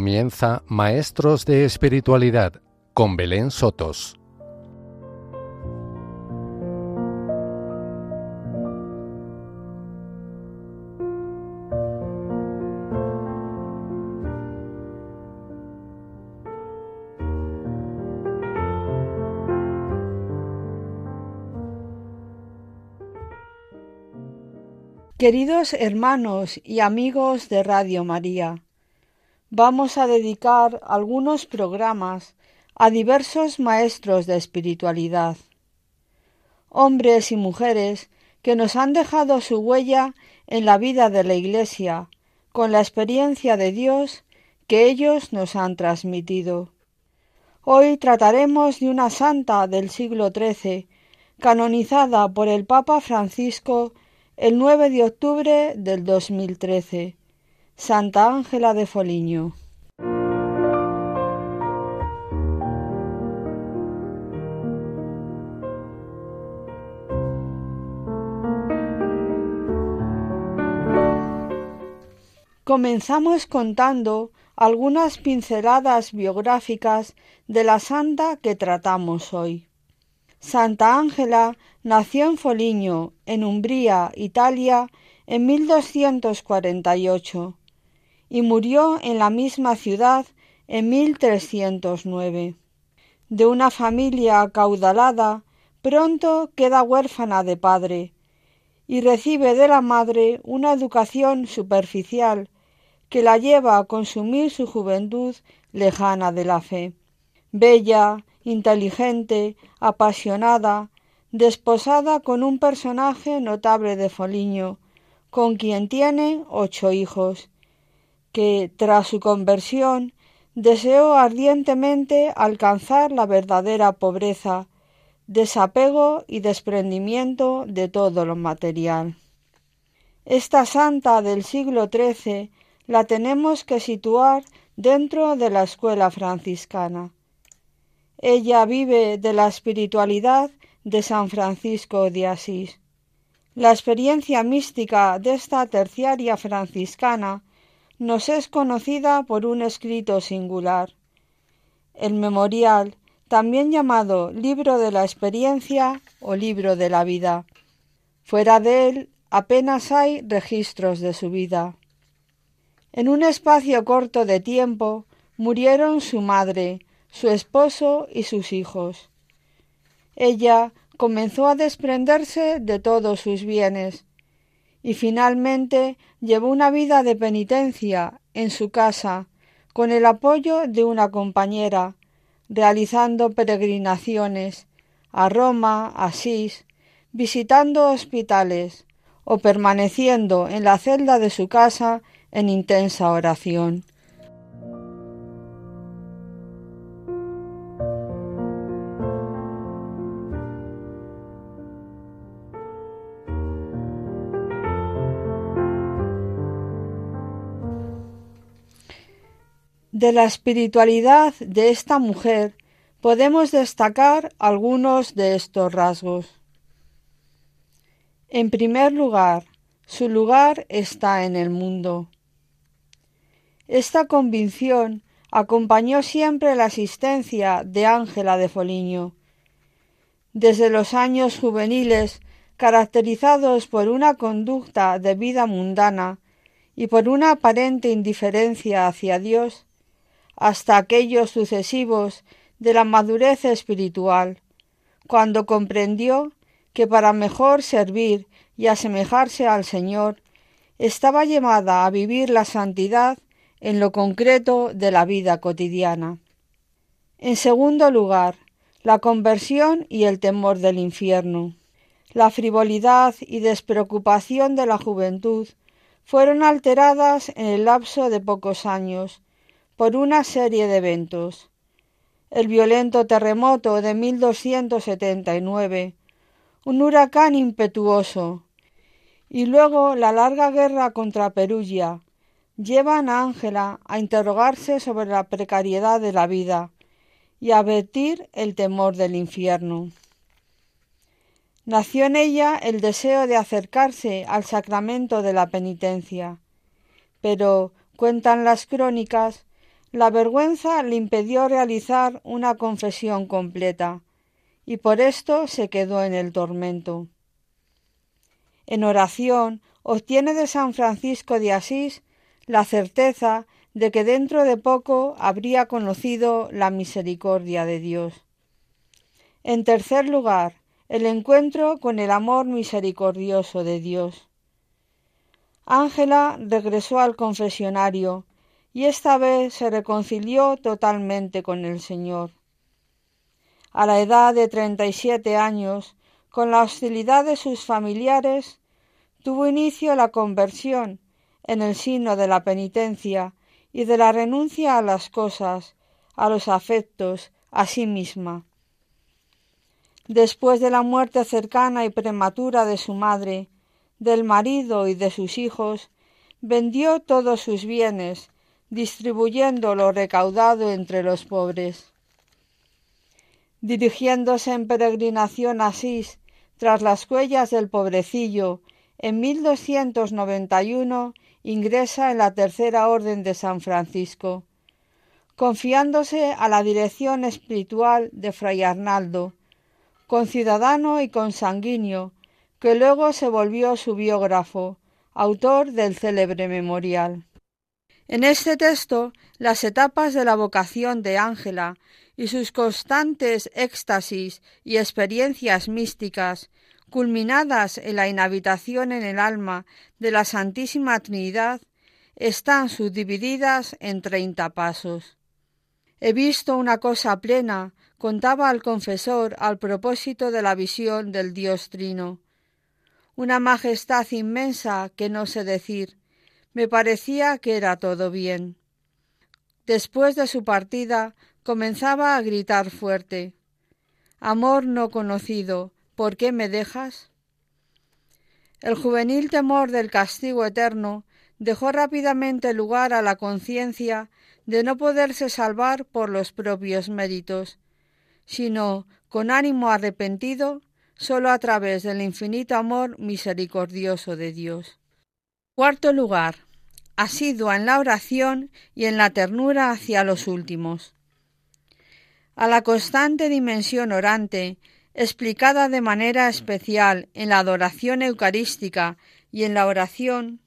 Comienza Maestros de Espiritualidad con Belén Sotos. Queridos hermanos y amigos de Radio María, vamos a dedicar algunos programas a diversos maestros de espiritualidad, hombres y mujeres que nos han dejado su huella en la vida de la Iglesia con la experiencia de Dios que ellos nos han transmitido. Hoy trataremos de una santa del siglo XIII, canonizada por el Papa Francisco el 9 de octubre del 2013 Santa Ángela de Foliño. Comenzamos contando algunas pinceladas biográficas de la santa que tratamos hoy. Santa Ángela nació en Foliño, en Umbría, Italia, en 1248 y murió en la misma ciudad en 1309. De una familia acaudalada, pronto queda huérfana de padre y recibe de la madre una educación superficial que la lleva a consumir su juventud lejana de la fe. Bella, inteligente, apasionada, desposada con un personaje notable de Foliño, con quien tiene ocho hijos, que tras su conversión deseó ardientemente alcanzar la verdadera pobreza, desapego y desprendimiento de todo lo material. Esta santa del siglo XIII la tenemos que situar dentro de la escuela franciscana. Ella vive de la espiritualidad de San Francisco de Asís. La experiencia mística de esta terciaria franciscana nos es conocida por un escrito singular. El memorial, también llamado libro de la experiencia o libro de la vida. Fuera de él apenas hay registros de su vida. En un espacio corto de tiempo murieron su madre, su esposo y sus hijos. Ella comenzó a desprenderse de todos sus bienes, y finalmente llevó una vida de penitencia en su casa con el apoyo de una compañera, realizando peregrinaciones a Roma, Asís, visitando hospitales o permaneciendo en la celda de su casa en intensa oración. De la espiritualidad de esta mujer podemos destacar algunos de estos rasgos. En primer lugar, su lugar está en el mundo. Esta convicción acompañó siempre la asistencia de Ángela de Foliño. Desde los años juveniles, caracterizados por una conducta de vida mundana y por una aparente indiferencia hacia Dios, hasta aquellos sucesivos de la madurez espiritual, cuando comprendió que para mejor servir y asemejarse al Señor, estaba llamada a vivir la santidad en lo concreto de la vida cotidiana. En segundo lugar, la conversión y el temor del infierno. La frivolidad y despreocupación de la juventud fueron alteradas en el lapso de pocos años por una serie de eventos. El violento terremoto de 1279, un huracán impetuoso, y luego la larga guerra contra Perugia, llevan a Ángela a interrogarse sobre la precariedad de la vida y a advertir el temor del infierno. Nació en ella el deseo de acercarse al sacramento de la penitencia, pero, cuentan las crónicas, La vergüenza le impidió realizar una confesión completa, y por esto se quedó en el tormento. En oración obtiene de San Francisco de Asís la certeza de que dentro de poco habría conocido la misericordia de Dios. En tercer lugar, el encuentro con el amor misericordioso de Dios. Ángela regresó al confesionario y esta vez se reconcilió totalmente con el Señor. A la edad de treinta y siete años, con la hostilidad de sus familiares, tuvo inicio la conversión en el signo de la penitencia y de la renuncia a las cosas, a los afectos, a sí misma. Después de la muerte cercana y prematura de su madre, del marido y de sus hijos, vendió todos sus bienes, distribuyendo lo recaudado entre los pobres. Dirigiéndose en peregrinación a Asís, tras las huellas del pobrecillo, en 1291 ingresa en la Tercera Orden de San Francisco, confiándose a la dirección espiritual de Fray Arnaldo, conciudadano y consanguíneo, que luego se volvió su biógrafo, autor del célebre memorial. En este texto, las etapas de la vocación de Ángela y sus constantes éxtasis y experiencias místicas culminadas en la inhabitación en el alma de la Santísima Trinidad, están subdivididas en treinta pasos. He visto una cosa plena, contaba al confesor al propósito de la visión del Dios Trino. Una majestad inmensa que no sé decir. Me parecía que era todo bien. Después de su partida comenzaba a gritar fuerte. Amor no conocido, ¿Por qué me dejas? El juvenil temor del castigo eterno dejó rápidamente lugar a la conciencia de no poderse salvar por los propios méritos, sino con ánimo arrepentido sólo a través del infinito amor misericordioso de Dios. Cuarto lugar. Asidua en la oración y en la ternura hacia los últimos. A la constante dimensión orante explicada de manera especial en la adoración eucarística y en la oración,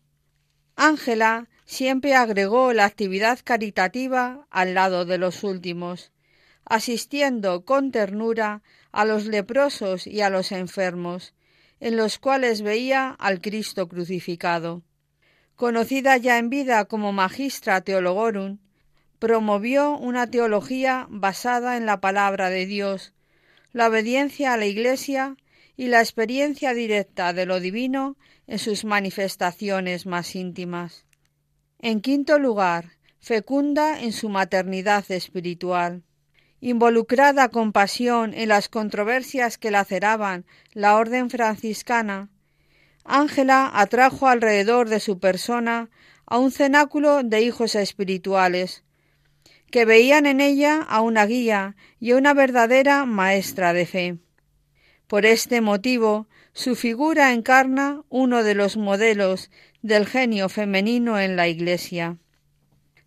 Ángela siempre agregó la actividad caritativa al lado de los últimos, asistiendo con ternura a los leprosos y a los enfermos, en los cuales veía al Cristo crucificado. Conocida ya en vida como Magistra Theologorum, promovió una teología basada en la palabra de Dios, la obediencia a la Iglesia y la experiencia directa de lo divino en sus manifestaciones más íntimas. En quinto lugar, fecunda en su maternidad espiritual. Involucrada con pasión en las controversias que laceraban la orden franciscana, Ángela atrajo alrededor de su persona a un cenáculo de hijos espirituales, que veían en ella a una guía y a una verdadera maestra de fe. Por este motivo, su figura encarna uno de los modelos del genio femenino en la Iglesia.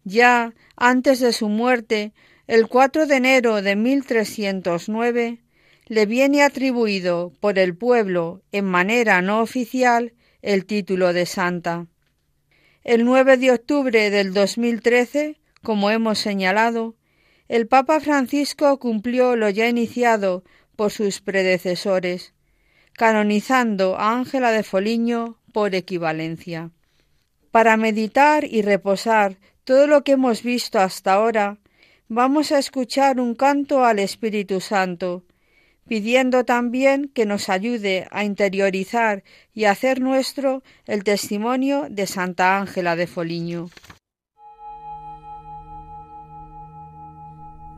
Ya antes de su muerte, el 4 de enero de 1309, le viene atribuido por el pueblo en manera no oficial el título de santa. El 9 de octubre del 2013 como hemos señalado, el Papa Francisco cumplió lo ya iniciado por sus predecesores, canonizando a Ángela de Foliño por equivalencia. Para meditar y reposar todo lo que hemos visto hasta ahora, vamos a escuchar un canto al Espíritu Santo, pidiendo también que nos ayude a interiorizar y hacer nuestro el testimonio de Santa Ángela de Foliño.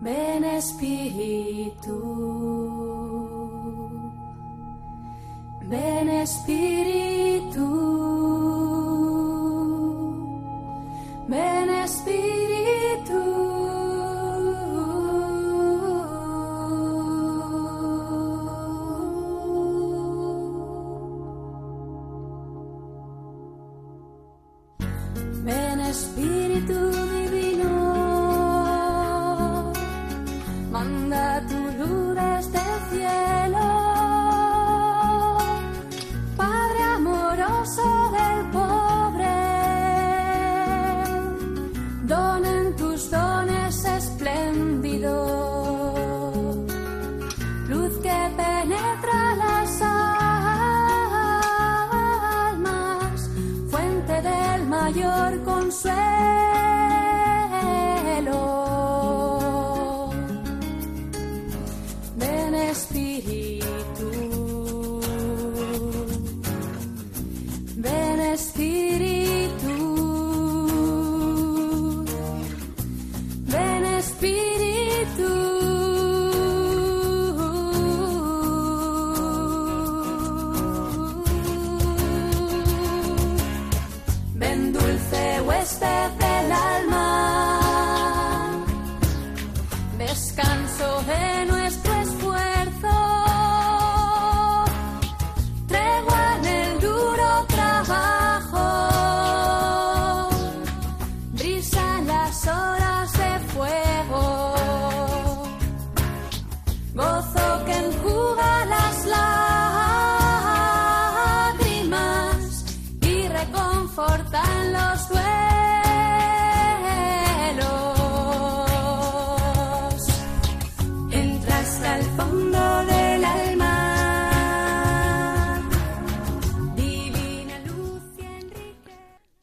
Ven Espíritu, ven Espíritu, ven Espíritu. Espíritu Divino, manda tu luz desde el cielo.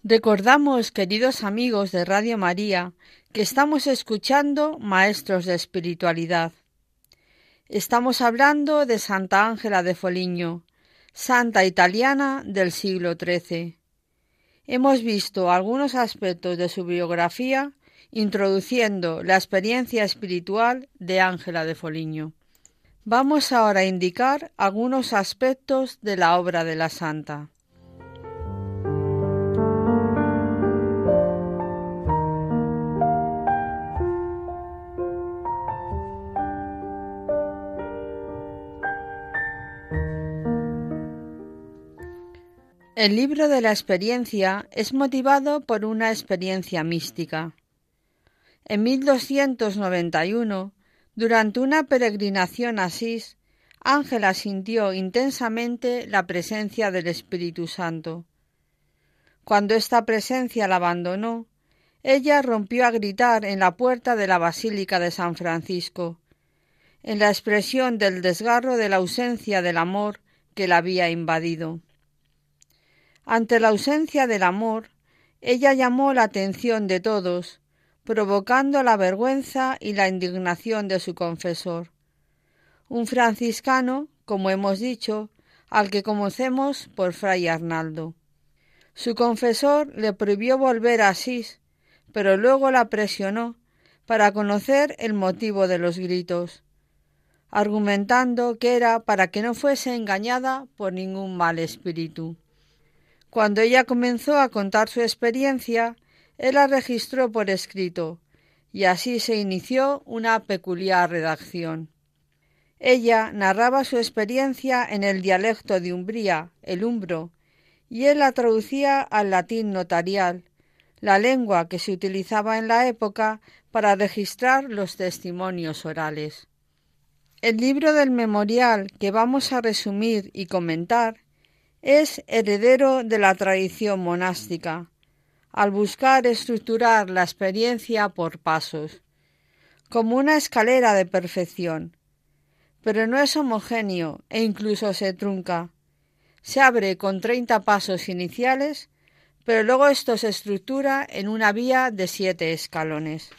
Recordamos, queridos amigos de Radio María, que estamos escuchando Maestros de Espiritualidad. Estamos hablando de Santa Ángela de Foligno, santa italiana del siglo XIII. Hemos visto algunos aspectos de su biografía introduciendo la experiencia espiritual de Ángela de Foligno. Vamos ahora a indicar algunos aspectos de la obra de la santa. El libro de la experiencia es motivado por una experiencia mística. En 1291, durante una peregrinación a Asís, Ángela sintió intensamente la presencia del Espíritu Santo. Cuando esta presencia la abandonó, ella rompió a gritar en la puerta de la Basílica de San Francisco, en la expresión del desgarro de la ausencia del amor que la había invadido. Ante la ausencia del amor, ella llamó la atención de todos, provocando la vergüenza y la indignación de su confesor. Un franciscano, como hemos dicho, al que conocemos por fray Arnaldo. Su confesor le prohibió volver a Asís, pero luego la presionó para conocer el motivo de los gritos, argumentando que era para que no fuese engañada por ningún mal espíritu. Cuando ella comenzó a contar su experiencia, él la registró por escrito, y así se inició una peculiar redacción. Ella narraba su experiencia en el dialecto de Umbría, el umbro, y él la traducía al latín notarial, la lengua que se utilizaba en la época para registrar los testimonios orales. El libro del memorial que vamos a resumir y comentar es heredero de la tradición monástica, al buscar estructurar la experiencia por pasos, como una escalera de perfección, pero no es homogéneo e incluso se trunca. Se abre con treinta pasos iniciales, pero luego esto se estructura en una vía de siete escalones.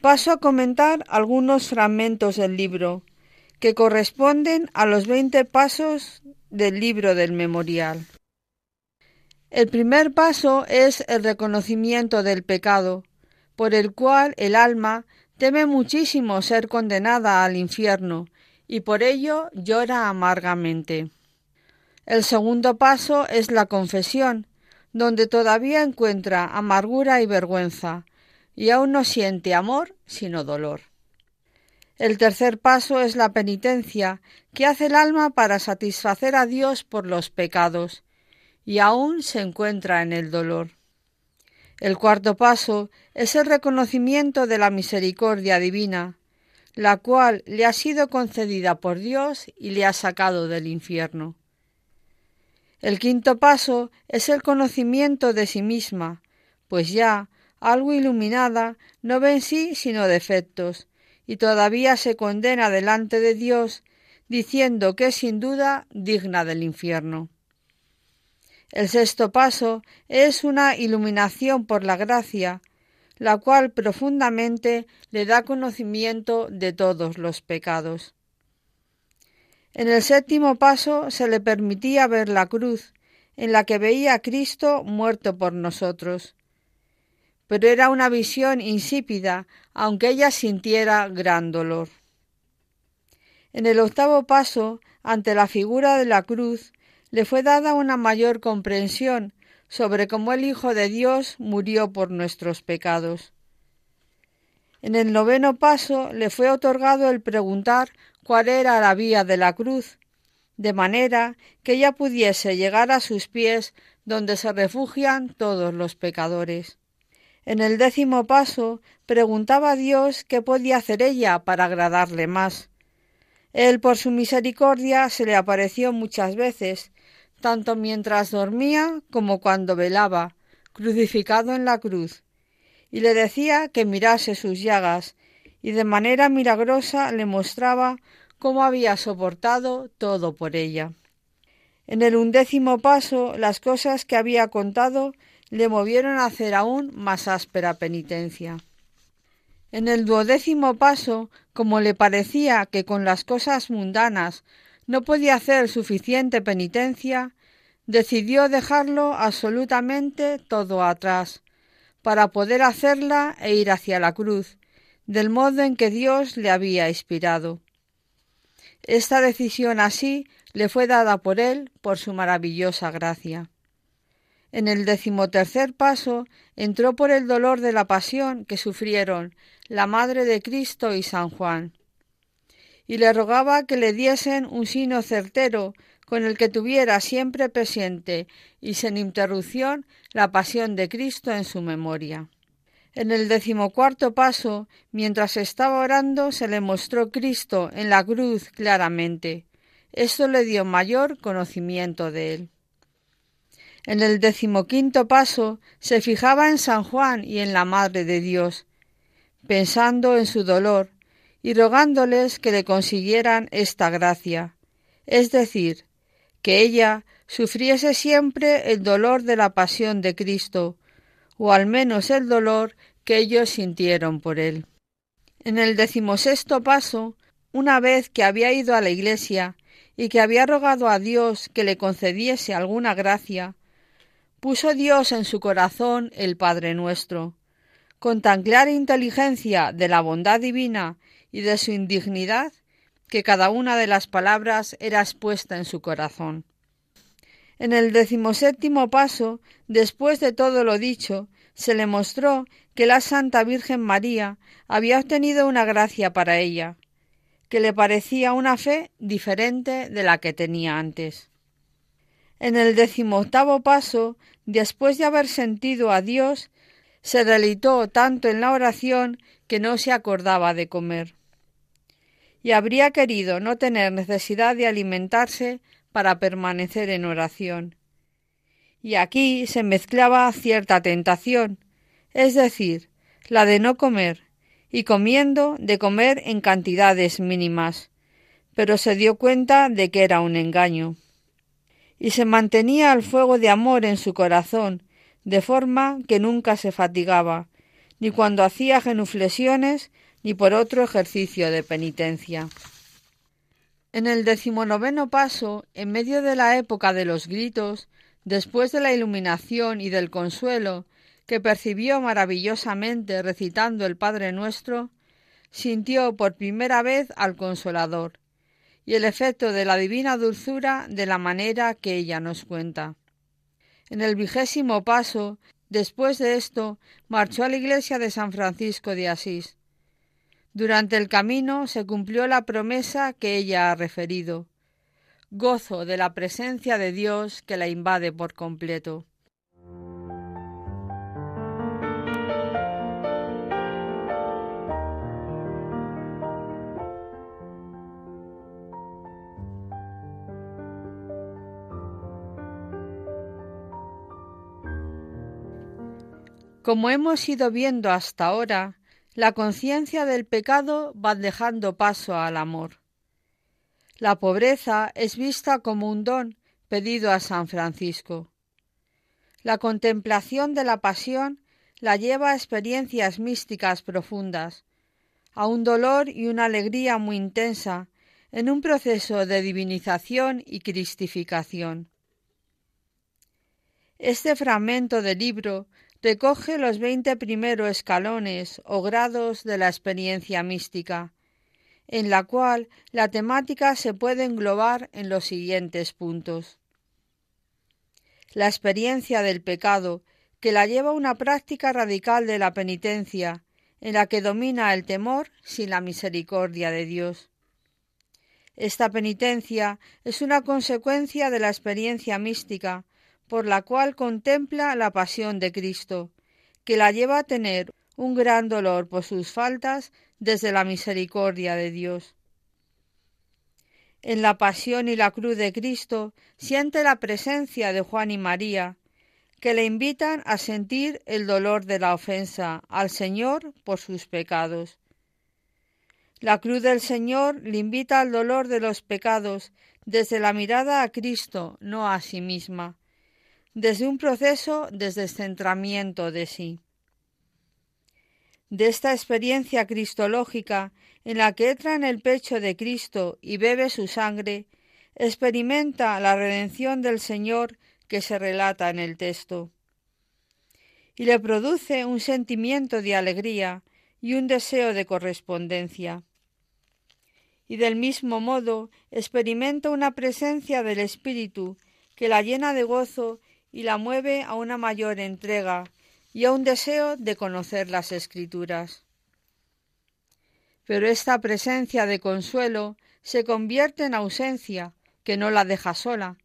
Paso a comentar algunos fragmentos del libro, que corresponden a los veinte pasos del libro del memorial. El primer paso es el reconocimiento del pecado, por el cual el alma teme muchísimo ser condenada al infierno y por ello llora amargamente. El segundo paso es la confesión, donde todavía encuentra amargura y vergüenza, y aún no siente amor sino dolor. El tercer paso es la penitencia que hace el alma para satisfacer a Dios por los pecados, y aún se encuentra en el dolor. El cuarto paso es el reconocimiento de la misericordia divina, la cual le ha sido concedida por Dios y le ha sacado del infierno. El quinto paso es el conocimiento de sí misma, pues ya, algo iluminada, no ve en sí sino defectos, y todavía se condena delante de Dios, diciendo que es sin duda digna del infierno. El sexto paso es una iluminación por la gracia, la cual profundamente le da conocimiento de todos los pecados. En el séptimo paso se le permitía ver la cruz, en la que veía a Cristo muerto por nosotros. Pero era una visión insípida, aunque ella sintiera gran dolor. En el octavo paso, ante la figura de la cruz, le fue dada una mayor comprensión sobre cómo el Hijo de Dios murió por nuestros pecados. En el noveno paso le fue otorgado el preguntar cuál era la vía de la cruz, de manera que ella pudiese llegar a sus pies donde se refugian todos los pecadores. En el décimo paso preguntaba a Dios qué podía hacer ella para agradarle más. Él por su misericordia se le apareció muchas veces, tanto mientras dormía como cuando velaba, crucificado en la cruz, y le decía que mirase sus llagas, y de manera milagrosa le mostraba cómo había soportado todo por ella. En el undécimo paso las cosas que había contado le movieron a hacer aún más áspera penitencia. En el duodécimo paso, como le parecía que con las cosas mundanas no podía hacer suficiente penitencia, decidió dejarlo absolutamente todo atrás, para poder hacerla e ir hacia la cruz, del modo en que Dios le había inspirado. Esta decisión así le fue dada por él por su maravillosa gracia. En el decimotercer paso entró por el dolor de la pasión que sufrieron la Madre de Cristo y San Juan, y le rogaba que le diesen un sino certero con el que tuviera siempre presente y sin interrupción la pasión de Cristo en su memoria. En el decimocuarto paso, mientras estaba orando, se le mostró Cristo en la cruz claramente. Esto le dio mayor conocimiento de él. En el decimoquinto paso se fijaba en San Juan y en la Madre de Dios, pensando en su dolor y rogándoles que le consiguieran esta gracia, es decir, que ella sufriese siempre el dolor de la pasión de Cristo, o al menos el dolor que ellos sintieron por él. En el decimosexto paso, una vez que había ido a la iglesia y que había rogado a Dios que le concediese alguna gracia, puso Dios en su corazón el Padre nuestro, con tan clara inteligencia de la bondad divina y de su indignidad, que cada una de las palabras era expuesta en su corazón. En el decimoséptimo paso, después de todo lo dicho, se le mostró que la Santa Virgen María había obtenido una gracia para ella, que le parecía una fe diferente de la que tenía antes. En el decimoctavo paso, después de haber sentido a Dios, se deleitó tanto en la oración que no se acordaba de comer. Y habría querido no tener necesidad de alimentarse para permanecer en oración. Y aquí se mezclaba cierta tentación, es decir, la de no comer, y comiendo de comer en cantidades mínimas, pero se dio cuenta de que era un engaño y se mantenía el fuego de amor en su corazón, de forma que nunca se fatigaba, ni cuando hacía genuflexiones, ni por otro ejercicio de penitencia. En el decimonoveno paso, en medio de la época de los gritos, después de la iluminación y del consuelo que percibió maravillosamente recitando el Padre Nuestro, sintió por primera vez al Consolador, y el efecto de la divina dulzura de la manera que ella nos cuenta. En el vigésimo paso, después de esto, marchó a la iglesia de San Francisco de Asís. Durante el camino se cumplió la promesa que ella ha referido. Gozo de la presencia de Dios que la invade por completo. Como hemos ido viendo hasta ahora, la conciencia del pecado va dejando paso al amor. La pobreza es vista como un don pedido a San Francisco. La contemplación de la pasión la lleva a experiencias místicas profundas, a un dolor y una alegría muy intensa, en un proceso de divinización y cristificación. Este fragmento del libro recoge los veinte primeros escalones o grados de la experiencia mística, en la cual la temática se puede englobar en los siguientes puntos. La experiencia del pecado, que la lleva a una práctica radical de la penitencia, en la que domina el temor sin la misericordia de Dios. Esta penitencia es una consecuencia de la experiencia mística, por la cual contempla la pasión de Cristo, que la lleva a tener un gran dolor por sus faltas desde la misericordia de Dios. En la pasión y la cruz de Cristo siente la presencia de Juan y María, que le invitan a sentir el dolor de la ofensa al Señor por sus pecados. La cruz del Señor le invita al dolor de los pecados desde la mirada a Cristo, no a sí misma, desde un proceso de descentramiento de sí. De esta experiencia cristológica en la que entra en el pecho de Cristo y bebe su sangre, experimenta la redención del Señor que se relata en el texto. Y le produce un sentimiento de alegría y un deseo de correspondencia y del mismo modo experimenta una presencia del Espíritu que la llena de gozo y la mueve a una mayor entrega y a un deseo de conocer las Escrituras. Pero esta presencia de consuelo se convierte en ausencia, que no la deja sola,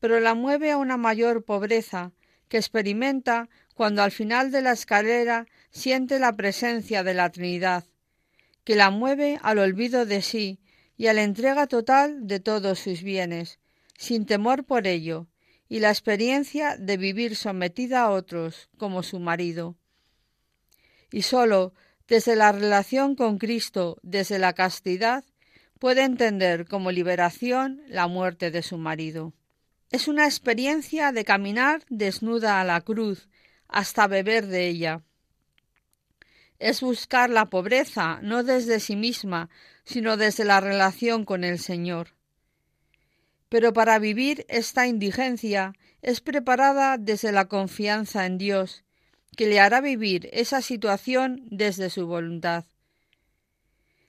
pero la mueve a una mayor pobreza, que experimenta cuando al final de la escalera siente la presencia de la Trinidad, que la mueve al olvido de sí y a la entrega total de todos sus bienes, sin temor por ello, y la experiencia de vivir sometida a otros como su marido. Y sólo desde la relación con Cristo, desde la castidad, puede entender como liberación la muerte de su marido. Es una experiencia de caminar desnuda a la cruz hasta beber de ella. Es buscar la pobreza no desde sí misma, sino desde la relación con el Señor. Pero para vivir esta indigencia es preparada desde la confianza en Dios, que le hará vivir esa situación desde su voluntad.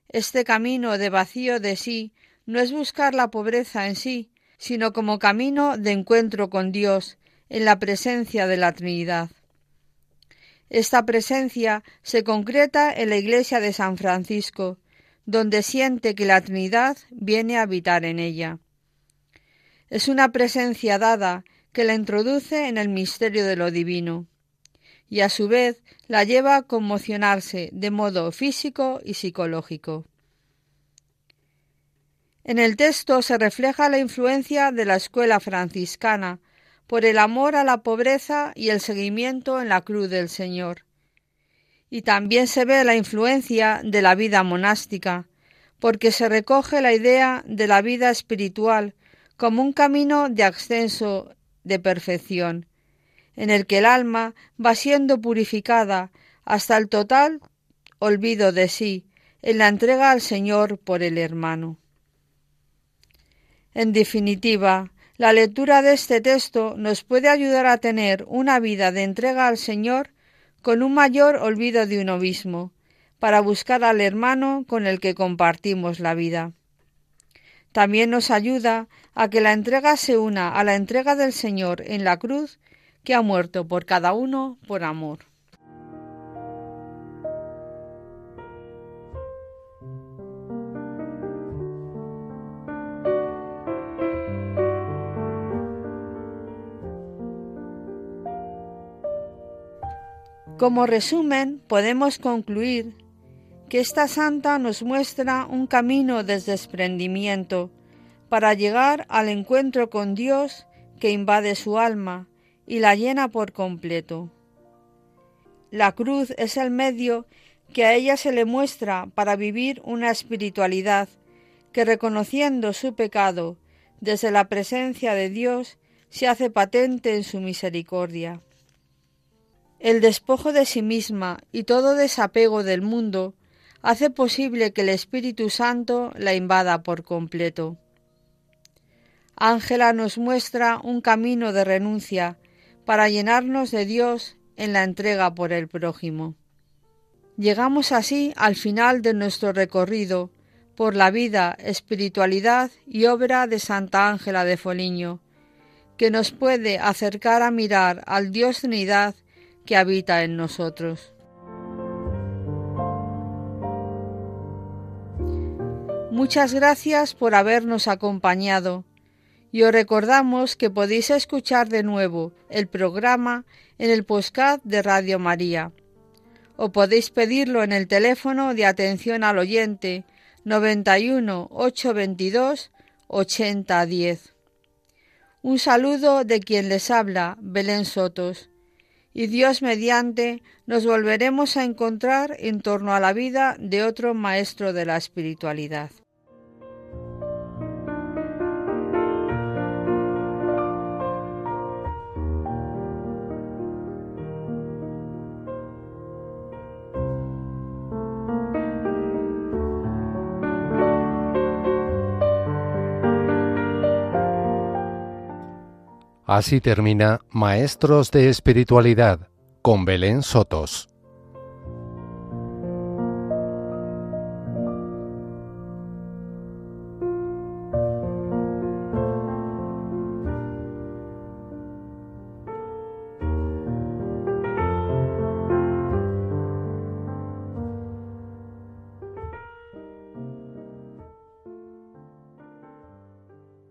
Este camino de vacío de sí no es buscar la pobreza en sí, sino como camino de encuentro con Dios en la presencia de la Trinidad. Esta presencia se concreta en la iglesia de San Francisco, donde siente que la Trinidad viene a habitar en ella. Es una presencia dada que la introduce en el misterio de lo divino y a su vez la lleva a conmocionarse de modo físico y psicológico. En el texto se refleja la influencia de la escuela franciscana por el amor a la pobreza y el seguimiento en la cruz del Señor y también se ve la influencia de la vida monástica, porque se recoge la idea de la vida espiritual como un camino de ascenso de perfección, en el que el alma va siendo purificada hasta el total olvido de sí, en la entrega al Señor por el hermano. En definitiva, la lectura de este texto nos puede ayudar a tener una vida de entrega al Señor con un mayor olvido de uno mismo, para buscar al hermano con el que compartimos la vida. También nos ayuda a que la entrega se una a la entrega del Señor en la cruz, que ha muerto por cada uno por amor. Como resumen, podemos concluir que esta santa nos muestra un camino de desprendimiento para llegar al encuentro con Dios que invade su alma y la llena por completo. La cruz es el medio que a ella se le muestra para vivir una espiritualidad que reconociendo su pecado desde la presencia de Dios se hace patente en su misericordia. El despojo de sí misma y todo desapego del mundo hace posible que el Espíritu Santo la invada por completo. Ángela nos muestra un camino de renuncia para llenarnos de Dios en la entrega por el prójimo. Llegamos así al final de nuestro recorrido por la vida, espiritualidad y obra de Santa Ángela de Foliño, que nos puede acercar a mirar al Dios Trinidad que habita en nosotros. Muchas gracias por habernos acompañado y os recordamos que podéis escuchar de nuevo el programa en el postcard de Radio María o podéis pedirlo en el teléfono de atención al oyente 91 822 8010. Un saludo de quien les habla, Belén Sotos y Dios mediante nos volveremos a encontrar en torno a la vida de otro maestro de la espiritualidad. Así termina Maestros de Espiritualidad con Belén Sotos.